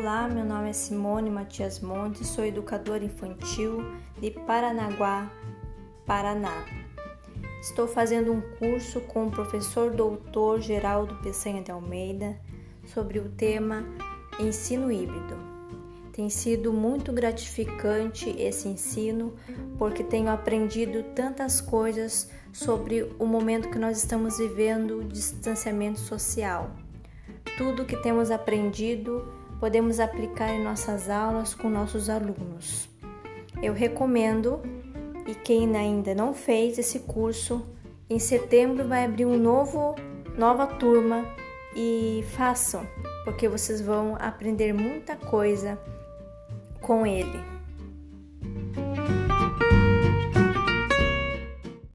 Olá, meu nome é Simone Matias Montes, sou educadora infantil de Paranaguá, Paraná. Estou fazendo um curso com o professor doutor Geraldo Peçanha de Almeida sobre o tema ensino híbrido. Tem sido muito gratificante esse ensino porque tenho aprendido tantas coisas sobre o momento que nós estamos vivendo de distanciamento social. Tudo que temos aprendido podemos aplicar em nossas aulas com nossos alunos. Eu recomendo e quem ainda não fez esse curso, em setembro vai abrir um novo nova turma e façam, porque vocês vão aprender muita coisa com ele.